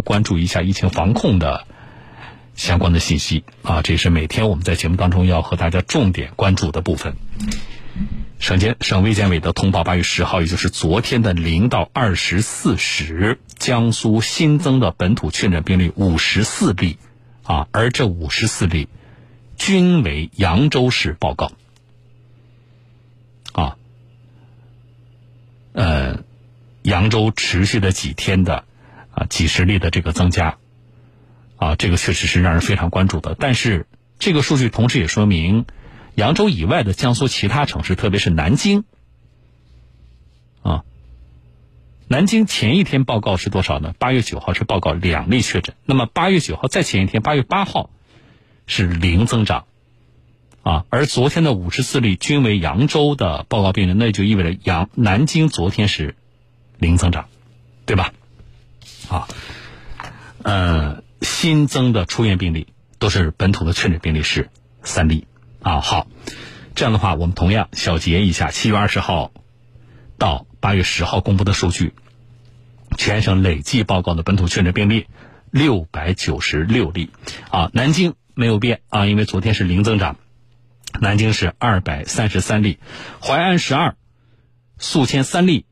关注一下疫情防控的相关的信息啊，这是每天我们在节目当中要和大家重点关注的部分。省监省卫健委的通报，八月十号，也就是昨天的零到二十四时，江苏新增的本土确诊病例五十四例啊，而这五十四例均为扬州市报告啊，呃，扬州持续的几天的。啊，几十例的这个增加，啊，这个确实是让人非常关注的。但是，这个数据同时也说明，扬州以外的江苏其他城市，特别是南京，啊，南京前一天报告是多少呢？八月九号是报告两例确诊，那么八月九号再前一天，八月八号是零增长，啊，而昨天的五十四例均为扬州的报告病人，那就意味着扬南京昨天是零增长，对吧？啊，呃，新增的出院病例都是本土的确诊病例是三例啊。好，这样的话，我们同样小结一下，七月二十号到八月十号公布的数据，全省累计报告的本土确诊病例六百九十六例啊。南京没有变啊，因为昨天是零增长，南京是二百三十三例，淮安十二，宿迁三例，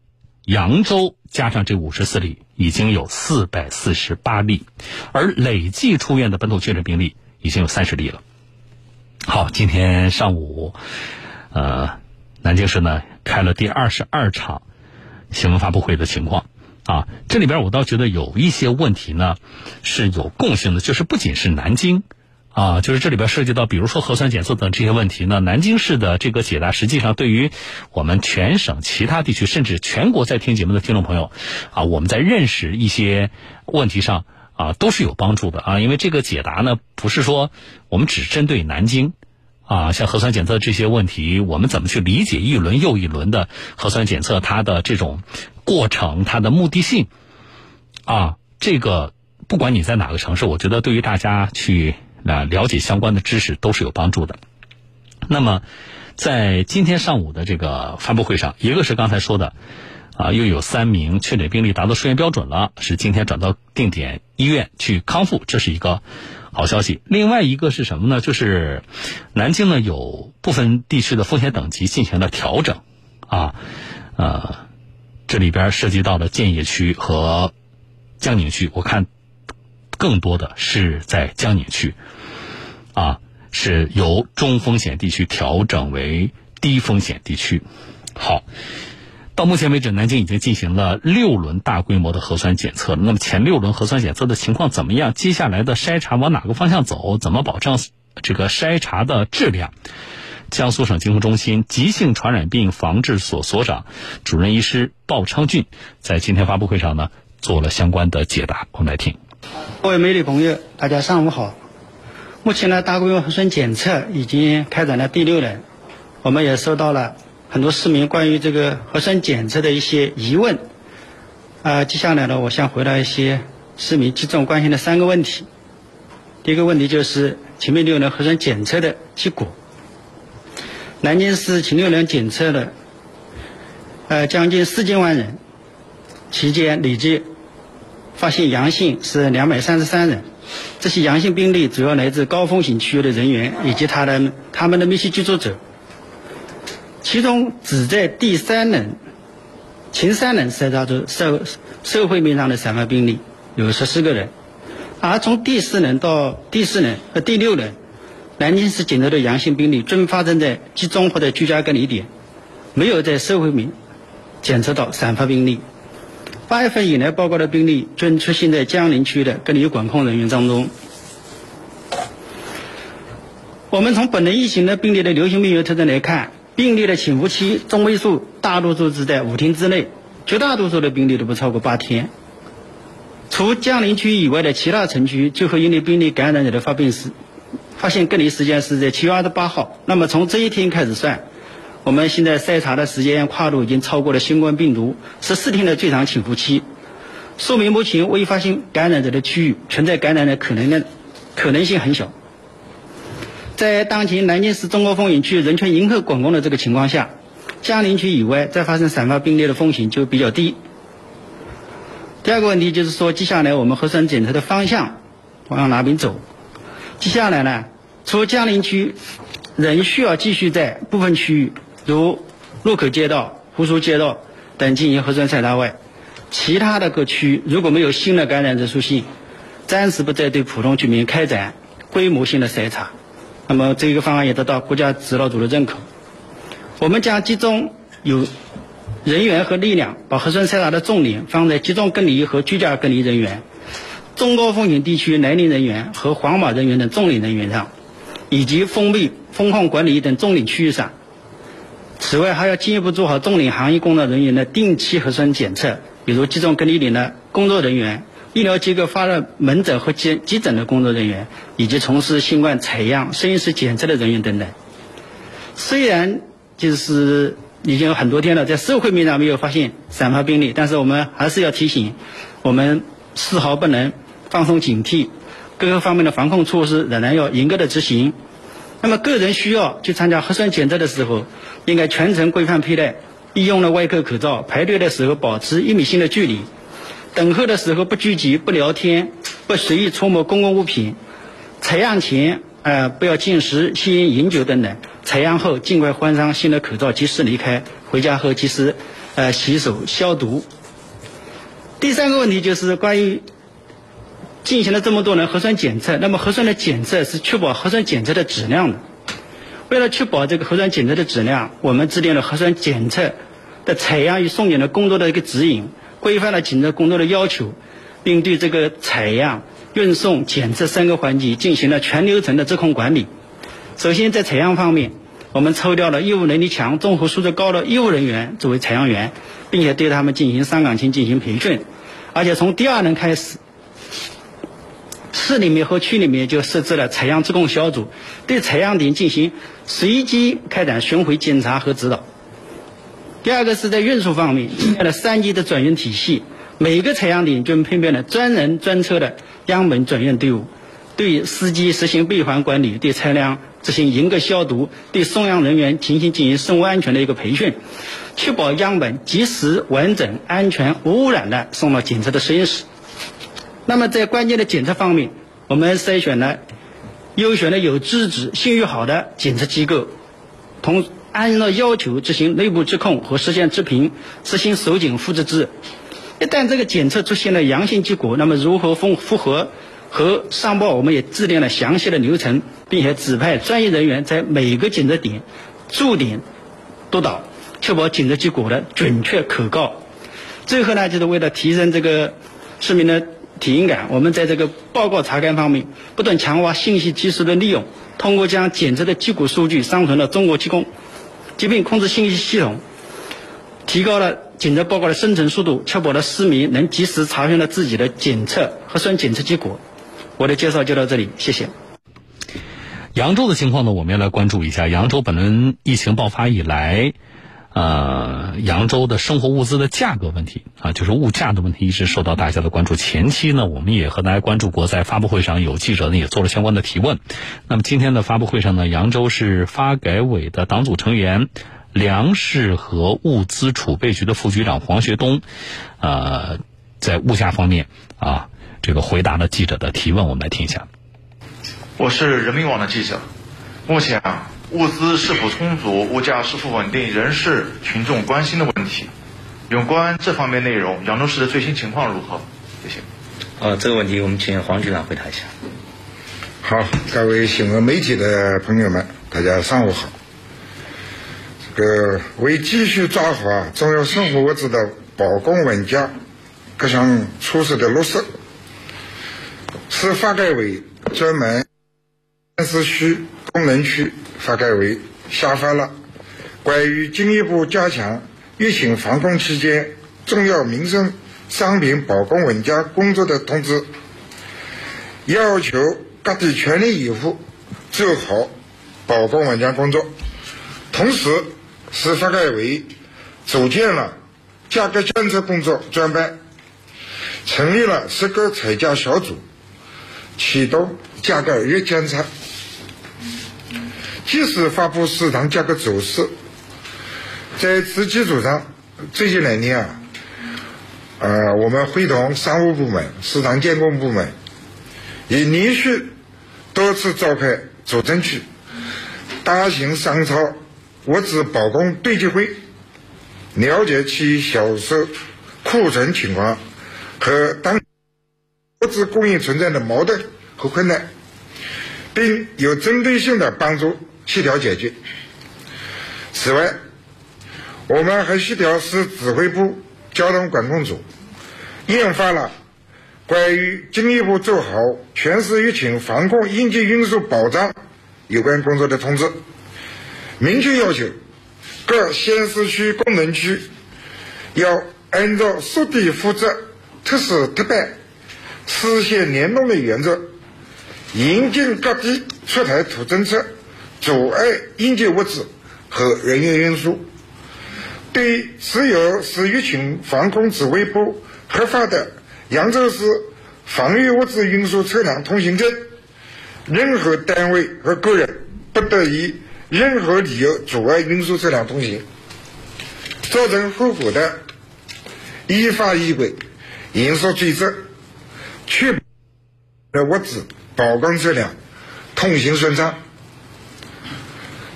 扬州加上这五十四例。已经有四百四十八例，而累计出院的本土确诊病例已经有三十例了。好，今天上午，呃，南京市呢开了第二十二场新闻发布会的情况啊，这里边我倒觉得有一些问题呢是有共性的，就是不仅是南京。啊，就是这里边涉及到，比如说核酸检测等这些问题呢。南京市的这个解答，实际上对于我们全省其他地区，甚至全国在听节目的听众朋友，啊，我们在认识一些问题上啊，都是有帮助的啊。因为这个解答呢，不是说我们只针对南京，啊，像核酸检测这些问题，我们怎么去理解一轮又一轮的核酸检测它的这种过程，它的目的性，啊，这个不管你在哪个城市，我觉得对于大家去。啊，了解相关的知识都是有帮助的。那么，在今天上午的这个发布会上，一个是刚才说的，啊，又有三名确诊病例达到出院标准了，是今天转到定点医院去康复，这是一个好消息。另外一个是什么呢？就是南京呢有部分地区的风险等级进行了调整，啊，呃，这里边涉及到了建邺区和江宁区，我看。更多的是在江宁区，啊，是由中风险地区调整为低风险地区。好，到目前为止，南京已经进行了六轮大规模的核酸检测。那么前六轮核酸检测的情况怎么样？接下来的筛查往哪个方向走？怎么保证这个筛查的质量？江苏省疾控中心急性传染病防治所所长、主任医师鲍昌俊在今天发布会上呢做了相关的解答。我们来听。各位媒体朋友，大家上午好。目前呢，大规模核酸检测已经开展了第六轮，我们也收到了很多市民关于这个核酸检测的一些疑问。啊，接下来呢，我想回答一些市民集中关心的三个问题。第一个问题就是前面六轮核酸检测的结果。南京市前六轮检测了呃将近四千万人，期间累计。发现阳性是两百三十三人，这些阳性病例主要来自高风险区域的人员以及他的他们的密切接触者。其中只在第三轮、前三轮筛查出社社会面上的散发病例有十四个人，而从第四轮到第四轮和第六轮，南京市检测的阳性病例均发生在集中或者居家隔离点，没有在社会面检测到散发病例。八月份以来报告的病例均出现在江宁区的隔离管控人员当中。我们从本轮疫情的病例的流行病学特征来看，病例的潜伏期中位数大多数是在五天之内，绝大多数的病例都不超过八天。除江宁区以外的其他城区，最后一例病例感染者的发病时，发现隔离时间是在七月二十八号。那么从这一天开始算。我们现在筛查的时间跨度已经超过了新冠病毒十四天的最长潜伏期，说明目前未发现感染者的区域存在感染的可能的可能性很小。在当前南京市中高风险区人群迎客管控的这个情况下，江宁区以外再发生散发病例的风险就比较低。第二个问题就是说，接下来我们核酸检测的方向往哪边走？接下来呢，除江宁区仍需要继续在部分区域，如路口街道、湖熟街道等进行核酸筛查外，其他的各区如果没有新的感染者出现，暂时不再对普通居民开展规模性的筛查。那么这个方案也得到国家指导组的认可。我们将集中有人员和力量，把核酸筛查的重点放在集中隔离和居家隔离人员、中高风险地区来临人员和黄码人员等重点人员上，以及封闭、封控管理等重点区域上。此外，还要进一步做好重点行业工作人员的定期核酸检测，比如集中隔离点的工作人员。医疗机构发热门诊和急急诊的工作人员，以及从事新冠采样、实验室检测的人员等等。虽然就是已经有很多天了，在社会面上没有发现散发病例，但是我们还是要提醒，我们丝毫不能放松警惕，各个方面的防控措施仍然要严格的执行。那么，个人需要去参加核酸检测的时候，应该全程规范佩戴医用的外科口罩，排队的时候保持一米心的距离。等候的时候不聚集、不聊天、不随意触摸公共物品。采样前，呃，不要进食、吸烟、饮酒等等。采样后，尽快换上新的口罩，及时离开。回家后及时，呃，洗手消毒。第三个问题就是关于进行了这么多轮核酸检测，那么核酸的检测是确保核酸检测的质量的。为了确保这个核酸检测的质量，我们制定了核酸检测的采样与送检的工作的一个指引。规范了检测工作的要求，并对这个采样、运送、检测三个环节进行了全流程的质控管理。首先，在采样方面，我们抽调了业务能力强、综合素质高的业务人员作为采样员，并且对他们进行上岗前进行培训。而且从第二轮开始，市里面和区里面就设置了采样质控小组，对采样点进行随机开展巡回检查和指导。第二个是在运输方面，建立了三级的转运体系，每个采样点均配备了专人专车的样本转运队伍，对司机实行闭环管理，对车辆执行严格消毒，对送样人员进行进行生物安全的一个培训，确保样本及时、完整、安全、无污染的送到检测的实验室。那么在关键的检测方面，我们筛选了优选的有资质、信誉好的检测机构，同。按照要求执行内部质控和实现质评，实行首检复制制。一旦这个检测出现了阳性结果，那么如何复复核和上报，我们也制定了详细的流程，并且指派专业人员在每个检测点驻点督导，确保检测结果的准确可靠。最后呢，就是为了提升这个市民的体验感，我们在这个报告查看方面不断强化信息技术的利用，通过将检测的结果数据上传到中国疾控。疾病控制信息系统提高了检测报告的生成速度，确保了市民能及时查询到自己的检测核酸检测结果。我的介绍就到这里，谢谢。扬州的情况呢，我们要来关注一下。扬州本轮疫情爆发以来，呃，扬州的生活物资的价格问题啊，就是物价的问题，一直受到大家的关注。前期呢，我们也和大家关注过，在发布会上有记者呢也做了相关的提问。那么今天的发布会上呢，扬州市发改委的党组成员、粮食和物资储备局的副局长黄学东，呃，在物价方面啊，这个回答了记者的提问，我们来听一下。我是人民网的记者，目前啊。物资是否充足，物价是否稳定，仍是群众关心的问题。有关这方面内容，扬州市的最新情况如何？谢谢。呃，这个问题我们请黄局长回答一下。好，各位新闻媒体的朋友们，大家上午好。这个为继续抓好重要生活物资的保供稳价各项措施的落实，市发改委专门市区、功能区。发改委下发了关于进一步加强疫情防控期间重要民生商品保供稳价工作的通知，要求各地全力以赴做好保供稳价工作。同时，市发改委组建了价格监测工作专班，成立了十个采价小组，启动价格预监测。及时发布市场价格走势，在此基础上，最近两年啊，呃，我们会同商务部门、市场监管部门，已连续多次召开主城区大型商超物资保供对接会，了解其销售库存情况和当物资供应存在的矛盾和困难，并有针对性的帮助协调解决。此外，我们还协调市指挥部、交通管控组印发了关于进一步做好全市疫情防控应急运输保障有关工作的通知，明确要求各县市区功能区要按照属地负责、特事特办、市县联动的原则，严禁各地出台土政策，阻碍应急物资。和人员运输，对持有市疫情防控指挥部核发的扬州市防御物资运输车辆通行证，任何单位和个人不得以任何理由阻碍运输车辆通行，造成后果的，依法依规严肃追责，确保的物资保供车辆通行顺畅。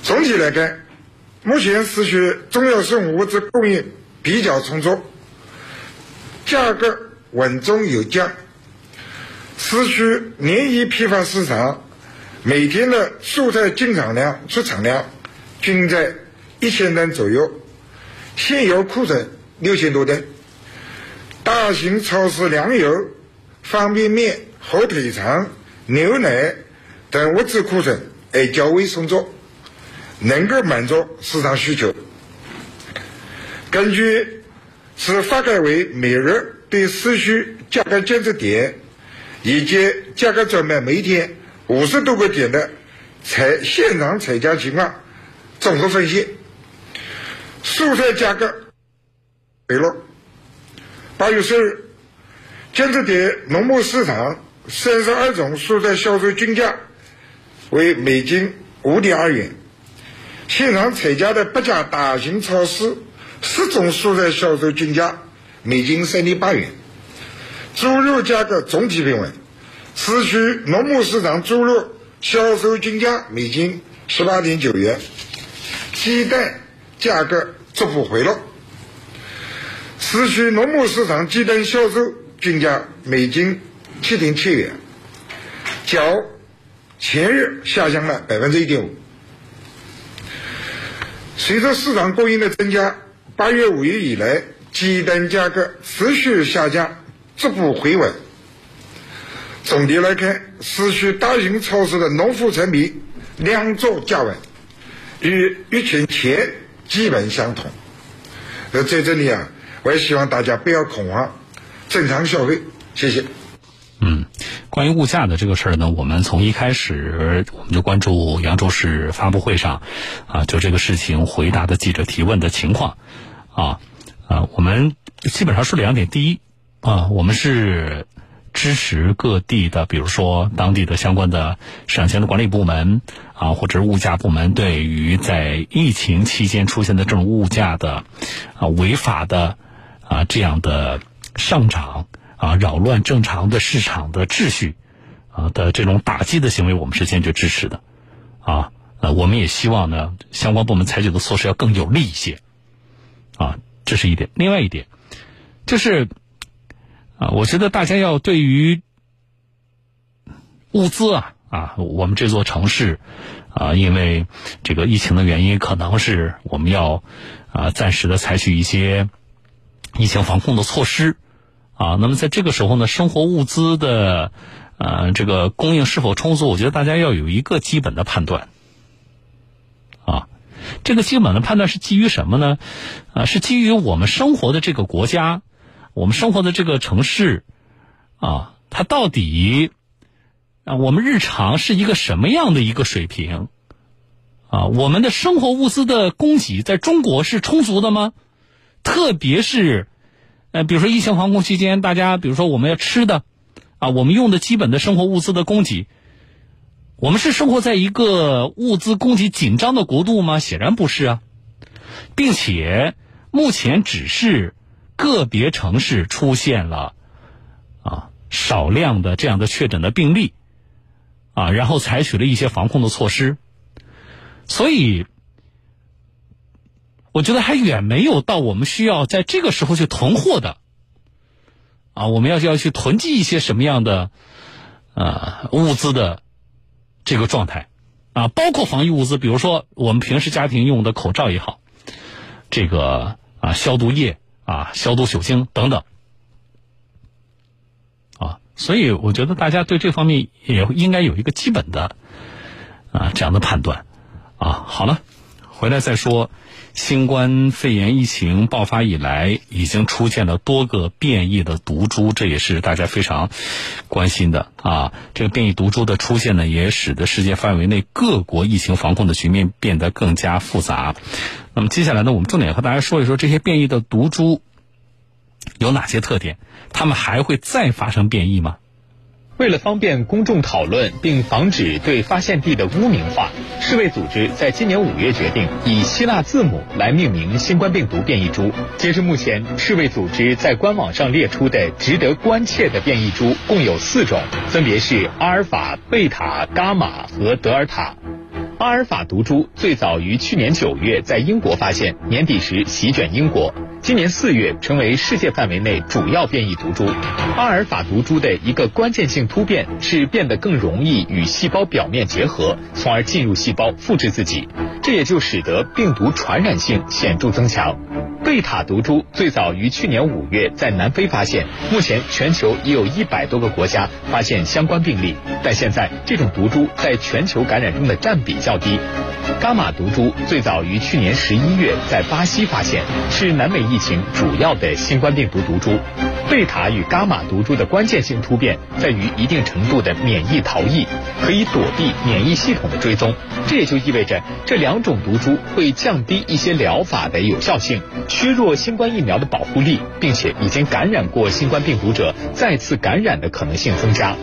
总体来看。目前市区重要生物物资供应比较充足，价格稳中有降。市区年一批发市场每天的蔬菜进场量、出厂量均在一千吨左右，现有库存六千多吨。大型超市粮油、方便面、火腿肠、牛奶等物资库存也较为充足。能够满足市场需求。根据市发改委每日对市区价格监测点以及价格专卖每天五十多个点的采现场采价情况综合分析，蔬菜价格回落。八月十日，监测点农贸市场三十二种蔬菜销售均价为每斤五点二元。现场采价的八家大型超市，十种蔬菜销售均价每斤三点八元。猪肉价格总体平稳，市区农贸市场猪肉销售均价每斤十八点九元。鸡蛋价格逐步回落，市区农贸市场鸡蛋销售均价每斤七点七元，较前日下降了百分之一点五。随着市场供应的增加，八月、五月以来，鸡蛋价格持续下降，逐步回稳。总体来看，市区大型超市的农副产品量作价稳，与疫情前基本相同。那在这里啊，我也希望大家不要恐慌，正常消费。谢谢。嗯。关于物价的这个事儿呢，我们从一开始我们就关注扬州市发布会上，啊，就这个事情回答的记者提问的情况，啊，啊，我们基本上说两点：第一，啊，我们是支持各地的，比如说当地的相关的市场监督管理部门啊，或者物价部门，对于在疫情期间出现的这种物价的啊违法的啊这样的上涨。啊，扰乱正常的市场的秩序，啊的这种打击的行为，我们是坚决支持的，啊，呃，我们也希望呢，相关部门采取的措施要更有力一些，啊，这是一点。另外一点，就是，啊，我觉得大家要对于物资啊，啊，我们这座城市，啊，因为这个疫情的原因，可能是我们要啊暂时的采取一些疫情防控的措施。啊，那么在这个时候呢，生活物资的，呃，这个供应是否充足？我觉得大家要有一个基本的判断。啊，这个基本的判断是基于什么呢？啊，是基于我们生活的这个国家，我们生活的这个城市，啊，它到底啊，我们日常是一个什么样的一个水平？啊，我们的生活物资的供给在中国是充足的吗？特别是。呃，比如说疫情防控期间，大家比如说我们要吃的，啊，我们用的基本的生活物资的供给，我们是生活在一个物资供给紧张的国度吗？显然不是啊，并且目前只是个别城市出现了啊少量的这样的确诊的病例啊，然后采取了一些防控的措施，所以我觉得还远没有到我们需要在这个时候去囤货的。啊，我们要要去囤积一些什么样的呃物资的这个状态。啊，包括防疫物资，比如说我们平时家庭用的口罩也好，这个啊消毒液。啊，消毒酒精等等，啊，所以我觉得大家对这方面也应该有一个基本的啊这样的判断，啊，好了，回来再说，新冠肺炎疫情爆发以来，已经出现了多个变异的毒株，这也是大家非常关心的啊。这个变异毒株的出现呢，也使得世界范围内各国疫情防控的局面变得更加复杂。那么接下来呢，我们重点和大家说一说这些变异的毒株有哪些特点？它们还会再发生变异吗？为了方便公众讨论并防止对发现地的污名化，世卫组织在今年五月决定以希腊字母来命名新冠病毒变异株。截至目前，世卫组织在官网上列出的值得关切的变异株共有四种，分别是阿尔法、贝塔、伽马和德尔塔。阿尔法毒株最早于去年九月在英国发现，年底时席卷英国，今年四月成为世界范围内主要变异毒株。阿尔法毒株的一个关键性突变是变得更容易与细胞表面结合，从而进入细胞复制自己，这也就使得病毒传染性显著增强。贝塔毒株最早于去年五月在南非发现，目前全球已有一百多个国家发现相关病例，但现在这种毒株在全球感染中的占比较低。伽马毒株最早于去年十一月在巴西发现，是南美疫情主要的新冠病毒毒株。贝塔与伽马毒株的关键性突变在于一定程度的免疫逃逸，可以躲避免疫系统的追踪。这也就意味着这两种毒株会降低一些疗法的有效性，削弱新冠疫苗的保护力，并且已经感染过新冠病毒者再次感染的可能性增加。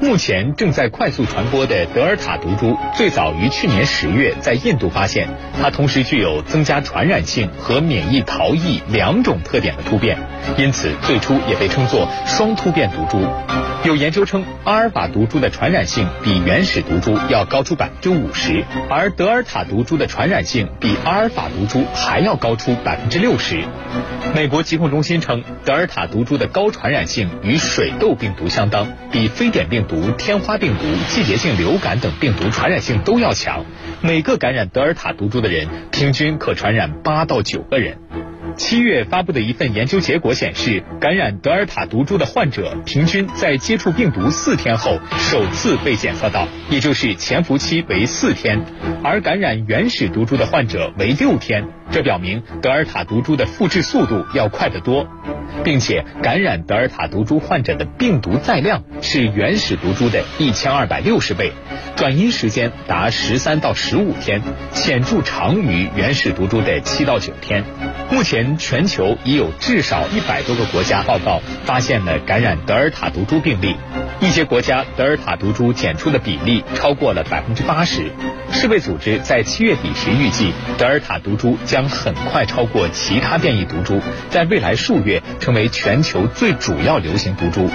目前正在快速传播的德尔塔毒株，最早于去年十月在印度发现，它同时具有增加传染性和免疫逃逸两种特点的突变，因此最初也被称作双突变毒株。有研究称，阿尔法毒株的传染性比原始毒株要高出百分之五十，而德尔塔毒株的传染性比阿尔法毒株还要高出百分之六十。美国疾控中心称，德尔塔毒株的高传染性与水痘病毒相当，比非典病毒、天花病毒、季节性流感等病毒传染性都要强。每个感染德尔塔毒株的人，平均可传染八到九个人。七月发布的一份研究结果显示，感染德尔塔毒株的患者平均在接触病毒四天后首次被检测到，也就是潜伏期为四天，而感染原始毒株的患者为六天。这表明德尔塔毒株的复制速度要快得多，并且感染德尔塔毒株患者的病毒载量是原始毒株的一千二百六十倍，转阴时间达十三到十五天，显著长于原始毒株的七到九天。目前，全球已有至少一百多个国家报告发现了感染德尔塔毒株病例，一些国家德尔塔毒株检出的比例超过了百分之八十。世卫组织在七月底时预计，德尔塔毒株将很快超过其他变异毒株，在未来数月成为全球最主要流行毒株。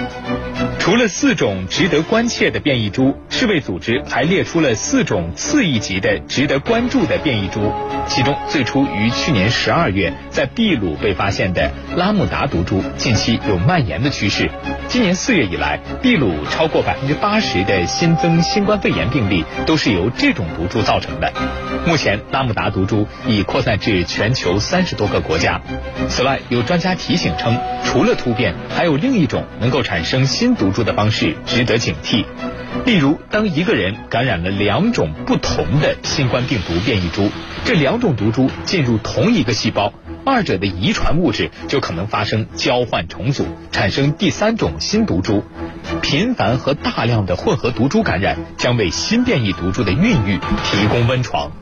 除了四种值得关切的变异株，世卫组织还列出了四种次一级的值得关注的变异株。其中，最初于去年十二月在秘鲁被发现的拉姆达毒株，近期有蔓延的趋势。今年四月以来，秘鲁超过百分之八十的新增新冠肺炎病例都是由这种毒株造成的。目前，拉姆达毒株已扩散至全球三十多个国家。此外，有专家提醒称，除了突变，还有另一种能够产生新毒株的方式值得警惕。例如，当一个人感染了两种不同的新冠病毒变异株，这两种毒株进入同一个细胞，二者的遗传物质就可能发生交换重组，产生第三种新毒株。频繁和大量的混合毒株感染将为新变异毒株的孕育提供温床。